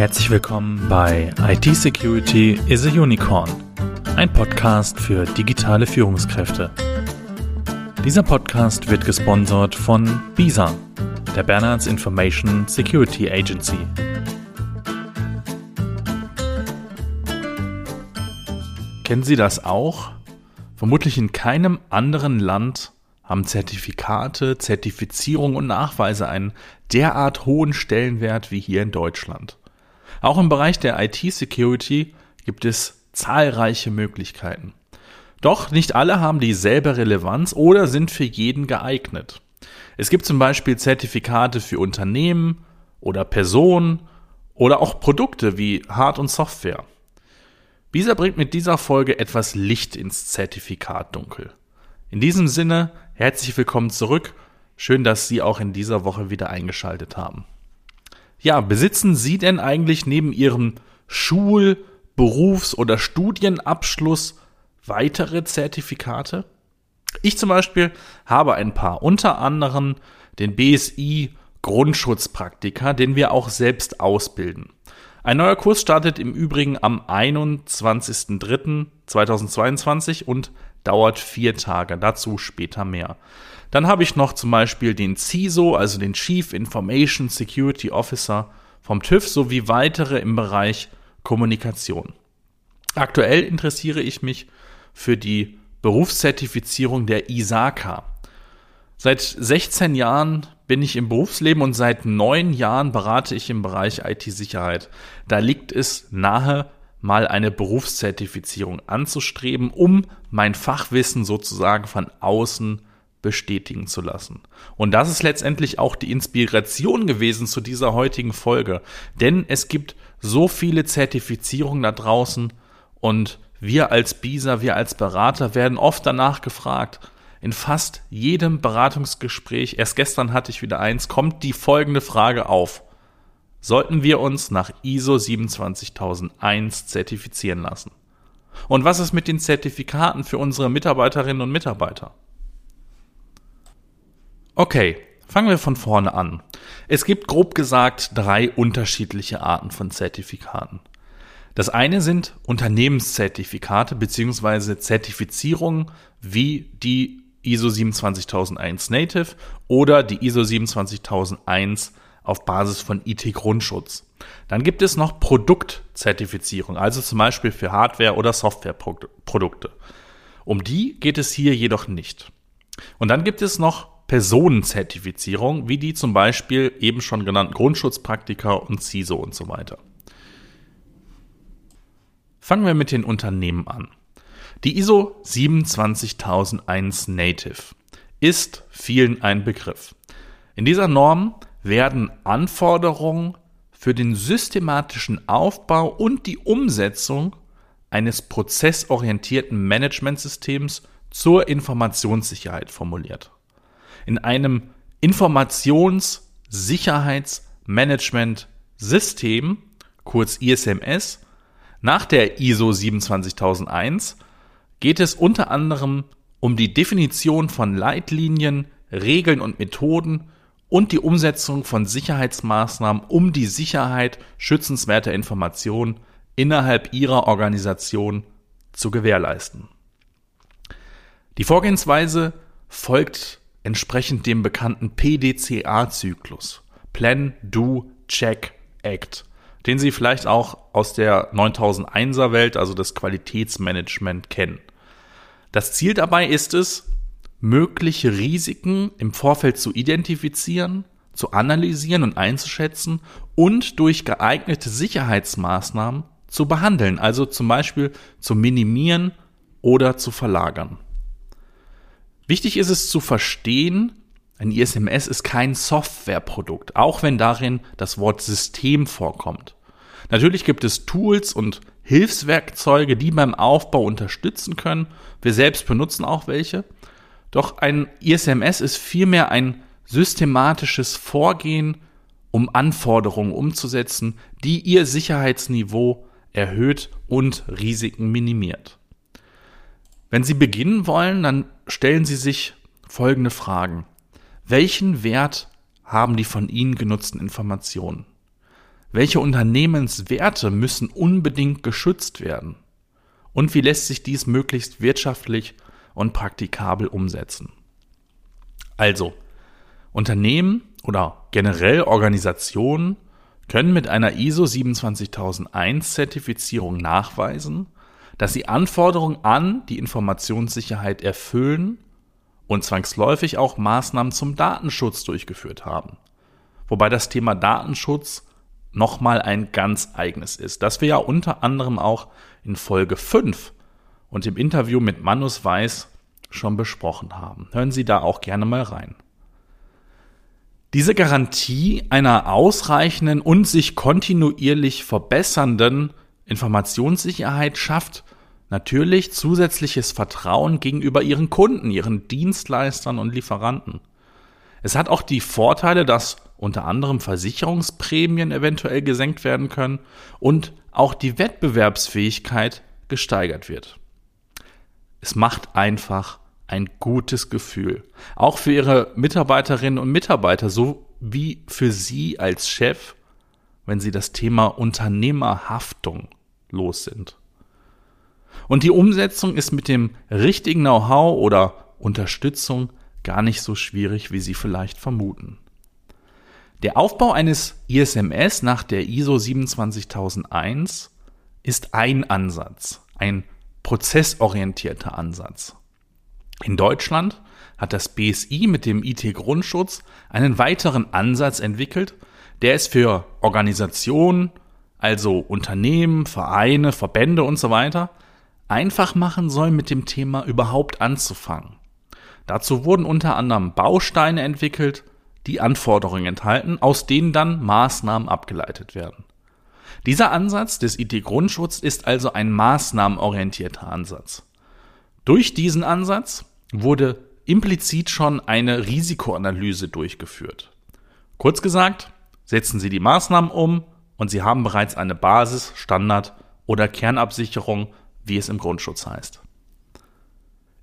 Herzlich willkommen bei IT Security is a Unicorn, ein Podcast für digitale Führungskräfte. Dieser Podcast wird gesponsert von BISA, der Bernards Information Security Agency. Kennen Sie das auch? Vermutlich in keinem anderen Land haben Zertifikate, Zertifizierung und Nachweise einen derart hohen Stellenwert wie hier in Deutschland. Auch im Bereich der IT-Security gibt es zahlreiche Möglichkeiten. Doch nicht alle haben dieselbe Relevanz oder sind für jeden geeignet. Es gibt zum Beispiel Zertifikate für Unternehmen oder Personen oder auch Produkte wie Hard- und Software. Bisa bringt mit dieser Folge etwas Licht ins Zertifikatdunkel. In diesem Sinne, herzlich willkommen zurück. Schön, dass Sie auch in dieser Woche wieder eingeschaltet haben. Ja, besitzen Sie denn eigentlich neben Ihrem Schul-, Berufs- oder Studienabschluss weitere Zertifikate? Ich zum Beispiel habe ein paar, unter anderem den BSI Grundschutzpraktiker, den wir auch selbst ausbilden. Ein neuer Kurs startet im Übrigen am 21.03.2022 und dauert vier Tage. Dazu später mehr. Dann habe ich noch zum Beispiel den CISO, also den Chief Information Security Officer vom TÜV sowie weitere im Bereich Kommunikation. Aktuell interessiere ich mich für die Berufszertifizierung der ISACA. Seit 16 Jahren bin ich im Berufsleben und seit neun Jahren berate ich im Bereich IT-Sicherheit. Da liegt es nahe, mal eine Berufszertifizierung anzustreben, um mein Fachwissen sozusagen von außen bestätigen zu lassen. Und das ist letztendlich auch die Inspiration gewesen zu dieser heutigen Folge. Denn es gibt so viele Zertifizierungen da draußen und wir als BISA, wir als Berater werden oft danach gefragt. In fast jedem Beratungsgespräch, erst gestern hatte ich wieder eins, kommt die folgende Frage auf. Sollten wir uns nach ISO 27001 zertifizieren lassen? Und was ist mit den Zertifikaten für unsere Mitarbeiterinnen und Mitarbeiter? Okay, fangen wir von vorne an. Es gibt grob gesagt drei unterschiedliche Arten von Zertifikaten. Das eine sind Unternehmenszertifikate beziehungsweise Zertifizierungen wie die ISO 27001 Native oder die ISO 27001 auf Basis von IT-Grundschutz. Dann gibt es noch Produktzertifizierung, also zum Beispiel für Hardware- oder Softwareprodukte. Um die geht es hier jedoch nicht. Und dann gibt es noch Personenzertifizierung, wie die zum Beispiel eben schon genannten Grundschutzpraktika und CISO und so weiter. Fangen wir mit den Unternehmen an. Die ISO 27001 Native ist vielen ein Begriff. In dieser Norm werden Anforderungen für den systematischen Aufbau und die Umsetzung eines prozessorientierten Managementsystems zur Informationssicherheit formuliert in einem Informationssicherheitsmanagement-System, kurz ISMS, nach der ISO 27001 geht es unter anderem um die Definition von Leitlinien, Regeln und Methoden und die Umsetzung von Sicherheitsmaßnahmen, um die Sicherheit schützenswerter Informationen innerhalb ihrer Organisation zu gewährleisten. Die Vorgehensweise folgt entsprechend dem bekannten PDCA-Zyklus. Plan, Do, Check, Act. Den Sie vielleicht auch aus der 9001er Welt, also das Qualitätsmanagement, kennen. Das Ziel dabei ist es, mögliche Risiken im Vorfeld zu identifizieren, zu analysieren und einzuschätzen und durch geeignete Sicherheitsmaßnahmen zu behandeln, also zum Beispiel zu minimieren oder zu verlagern. Wichtig ist es zu verstehen, ein ISMS ist kein Softwareprodukt, auch wenn darin das Wort System vorkommt. Natürlich gibt es Tools und Hilfswerkzeuge, die beim Aufbau unterstützen können. Wir selbst benutzen auch welche. Doch ein ISMS ist vielmehr ein systematisches Vorgehen, um Anforderungen umzusetzen, die ihr Sicherheitsniveau erhöht und Risiken minimiert. Wenn Sie beginnen wollen, dann stellen Sie sich folgende Fragen. Welchen Wert haben die von Ihnen genutzten Informationen? Welche Unternehmenswerte müssen unbedingt geschützt werden? Und wie lässt sich dies möglichst wirtschaftlich und praktikabel umsetzen? Also, Unternehmen oder generell Organisationen können mit einer ISO 27001 Zertifizierung nachweisen, dass sie Anforderungen an die Informationssicherheit erfüllen und zwangsläufig auch Maßnahmen zum Datenschutz durchgeführt haben. Wobei das Thema Datenschutz nochmal ein ganz eigenes ist, das wir ja unter anderem auch in Folge 5 und im Interview mit Manus Weiß schon besprochen haben. Hören Sie da auch gerne mal rein. Diese Garantie einer ausreichenden und sich kontinuierlich verbessernden Informationssicherheit schafft natürlich zusätzliches Vertrauen gegenüber ihren Kunden, ihren Dienstleistern und Lieferanten. Es hat auch die Vorteile, dass unter anderem Versicherungsprämien eventuell gesenkt werden können und auch die Wettbewerbsfähigkeit gesteigert wird. Es macht einfach ein gutes Gefühl. Auch für Ihre Mitarbeiterinnen und Mitarbeiter, so wie für Sie als Chef, wenn Sie das Thema Unternehmerhaftung los sind. Und die Umsetzung ist mit dem richtigen Know-how oder Unterstützung gar nicht so schwierig, wie Sie vielleicht vermuten. Der Aufbau eines ISMS nach der ISO 27001 ist ein Ansatz, ein prozessorientierter Ansatz. In Deutschland hat das BSI mit dem IT-Grundschutz einen weiteren Ansatz entwickelt, der es für Organisationen, also Unternehmen, Vereine, Verbände und so weiter, einfach machen soll, mit dem Thema überhaupt anzufangen. Dazu wurden unter anderem Bausteine entwickelt, die Anforderungen enthalten, aus denen dann Maßnahmen abgeleitet werden. Dieser Ansatz des IT-Grundschutzes ist also ein maßnahmenorientierter Ansatz. Durch diesen Ansatz wurde implizit schon eine Risikoanalyse durchgeführt. Kurz gesagt, setzen Sie die Maßnahmen um und Sie haben bereits eine Basis, Standard oder Kernabsicherung, wie es im Grundschutz heißt.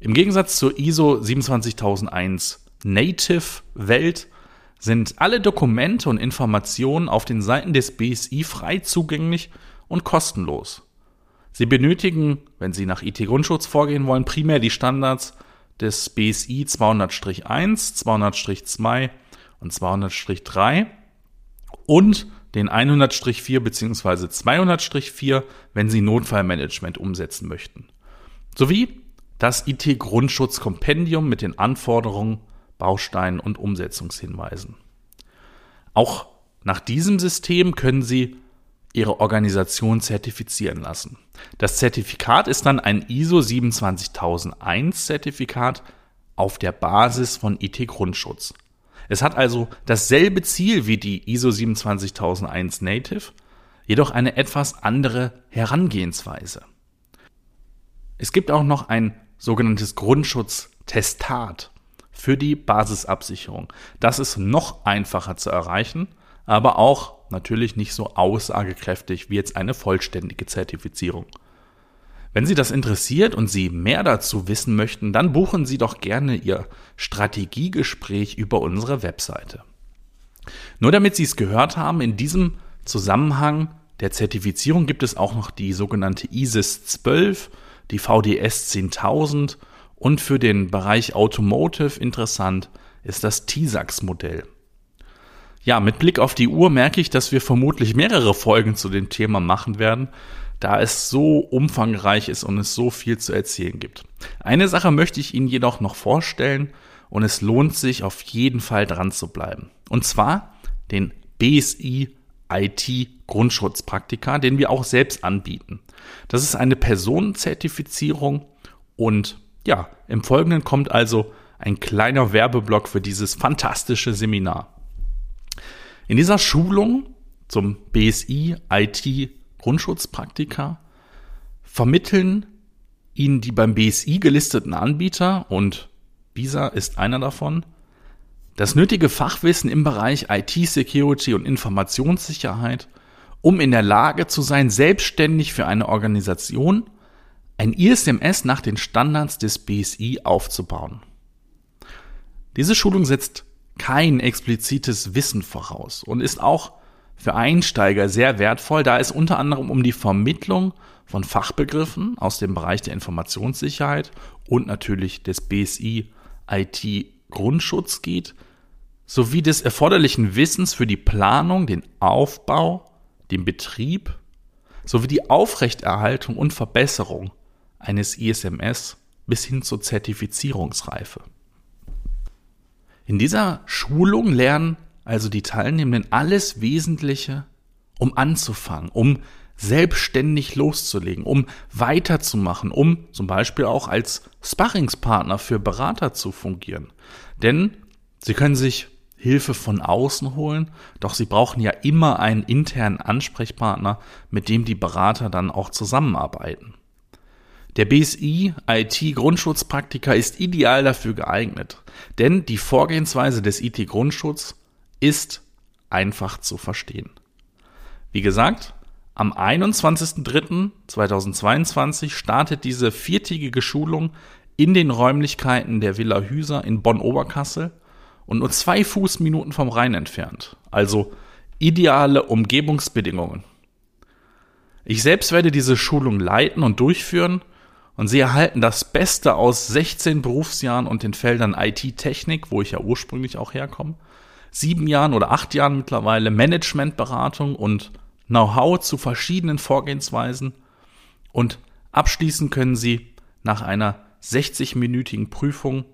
Im Gegensatz zur ISO 27001 Native Welt sind alle Dokumente und Informationen auf den Seiten des BSI frei zugänglich und kostenlos. Sie benötigen, wenn Sie nach IT-Grundschutz vorgehen wollen, primär die Standards des BSI 200-1, 200-2 und 200-3 und den 100-4 bzw. 200-4, wenn Sie Notfallmanagement umsetzen möchten. Sowie das IT-Grundschutzkompendium mit den Anforderungen, Bausteinen und Umsetzungshinweisen. Auch nach diesem System können Sie Ihre Organisation zertifizieren lassen. Das Zertifikat ist dann ein ISO 27001 Zertifikat auf der Basis von IT-Grundschutz. Es hat also dasselbe Ziel wie die ISO 27001 Native, jedoch eine etwas andere Herangehensweise. Es gibt auch noch ein sogenanntes Grundschutztestat für die Basisabsicherung. Das ist noch einfacher zu erreichen, aber auch natürlich nicht so aussagekräftig wie jetzt eine vollständige Zertifizierung. Wenn Sie das interessiert und Sie mehr dazu wissen möchten, dann buchen Sie doch gerne Ihr Strategiegespräch über unsere Webseite. Nur damit Sie es gehört haben, in diesem Zusammenhang der Zertifizierung gibt es auch noch die sogenannte ISIS 12, die VDS 10000 und für den Bereich Automotive interessant ist das TISAX-Modell. Ja, mit Blick auf die Uhr merke ich, dass wir vermutlich mehrere Folgen zu dem Thema machen werden, da es so umfangreich ist und es so viel zu erzählen gibt. Eine Sache möchte ich Ihnen jedoch noch vorstellen und es lohnt sich auf jeden Fall dran zu bleiben. Und zwar den BSI IT Grundschutzpraktika, den wir auch selbst anbieten. Das ist eine Personenzertifizierung und ja, im Folgenden kommt also ein kleiner Werbeblock für dieses fantastische Seminar. In dieser Schulung zum BSI IT Grundschutzpraktika vermitteln Ihnen die beim BSI gelisteten Anbieter und Visa ist einer davon, das nötige Fachwissen im Bereich IT-Security und Informationssicherheit, um in der Lage zu sein, selbstständig für eine Organisation ein ISMS nach den Standards des BSI aufzubauen. Diese Schulung setzt kein explizites Wissen voraus und ist auch für Einsteiger sehr wertvoll, da es unter anderem um die Vermittlung von Fachbegriffen aus dem Bereich der Informationssicherheit und natürlich des BSI IT Grundschutz geht, sowie des erforderlichen Wissens für die Planung, den Aufbau, den Betrieb sowie die Aufrechterhaltung und Verbesserung eines ISMS bis hin zur Zertifizierungsreife. In dieser Schulung lernen also die Teilnehmenden alles Wesentliche, um anzufangen, um selbstständig loszulegen, um weiterzumachen, um zum Beispiel auch als Sparringspartner für Berater zu fungieren. Denn sie können sich Hilfe von außen holen, doch sie brauchen ja immer einen internen Ansprechpartner, mit dem die Berater dann auch zusammenarbeiten. Der BSI IT Grundschutzpraktiker ist ideal dafür geeignet, denn die Vorgehensweise des IT Grundschutz ist einfach zu verstehen. Wie gesagt, am 21.03.2022 startet diese viertägige Schulung in den Räumlichkeiten der Villa Hüser in Bonn-Oberkassel und nur zwei Fußminuten vom Rhein entfernt. Also ideale Umgebungsbedingungen. Ich selbst werde diese Schulung leiten und durchführen und Sie erhalten das Beste aus 16 Berufsjahren und den Feldern IT-Technik, wo ich ja ursprünglich auch herkomme, sieben Jahren oder acht Jahren mittlerweile Managementberatung und Know-how zu verschiedenen Vorgehensweisen und abschließen können Sie nach einer 60-minütigen Prüfung,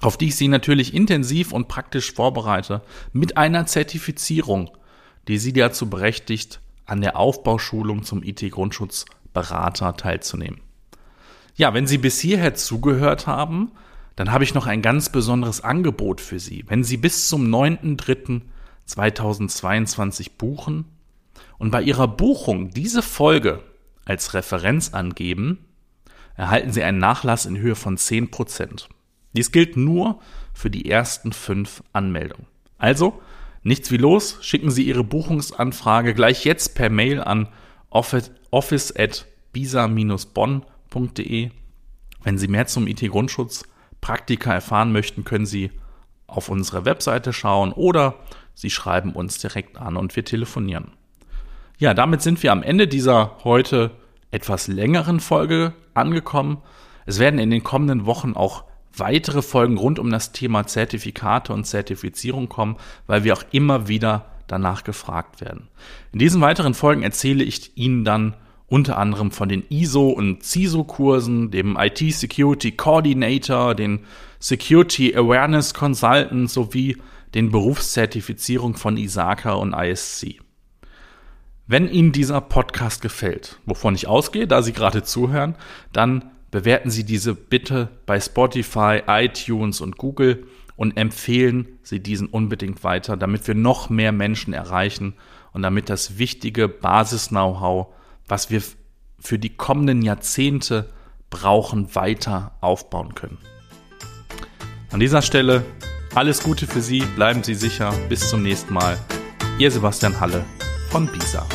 auf die ich Sie natürlich intensiv und praktisch vorbereite, mit einer Zertifizierung, die Sie dazu berechtigt, an der Aufbauschulung zum IT-Grundschutzberater teilzunehmen. Ja, wenn Sie bis hierher zugehört haben, dann habe ich noch ein ganz besonderes Angebot für Sie. Wenn Sie bis zum 9.3.2022 buchen und bei Ihrer Buchung diese Folge als Referenz angeben, erhalten Sie einen Nachlass in Höhe von 10%. Dies gilt nur für die ersten fünf Anmeldungen. Also, nichts wie los, schicken Sie Ihre Buchungsanfrage gleich jetzt per Mail an office at bisa-bonn.de. Wenn Sie mehr zum IT-Grundschutz Praktika erfahren möchten, können Sie auf unsere Webseite schauen oder Sie schreiben uns direkt an und wir telefonieren. Ja, damit sind wir am Ende dieser heute etwas längeren Folge angekommen. Es werden in den kommenden Wochen auch weitere Folgen rund um das Thema Zertifikate und Zertifizierung kommen, weil wir auch immer wieder danach gefragt werden. In diesen weiteren Folgen erzähle ich Ihnen dann unter anderem von den ISO- und CISO-Kursen, dem IT-Security Coordinator, den Security Awareness Consultant sowie den Berufszertifizierung von ISACA und ISC. Wenn Ihnen dieser Podcast gefällt, wovon ich ausgehe, da Sie gerade zuhören, dann bewerten Sie diese bitte bei Spotify, iTunes und Google und empfehlen Sie diesen unbedingt weiter, damit wir noch mehr Menschen erreichen und damit das wichtige Basis-Know-how was wir für die kommenden Jahrzehnte brauchen, weiter aufbauen können. An dieser Stelle alles Gute für Sie, bleiben Sie sicher, bis zum nächsten Mal. Ihr Sebastian Halle von BISA.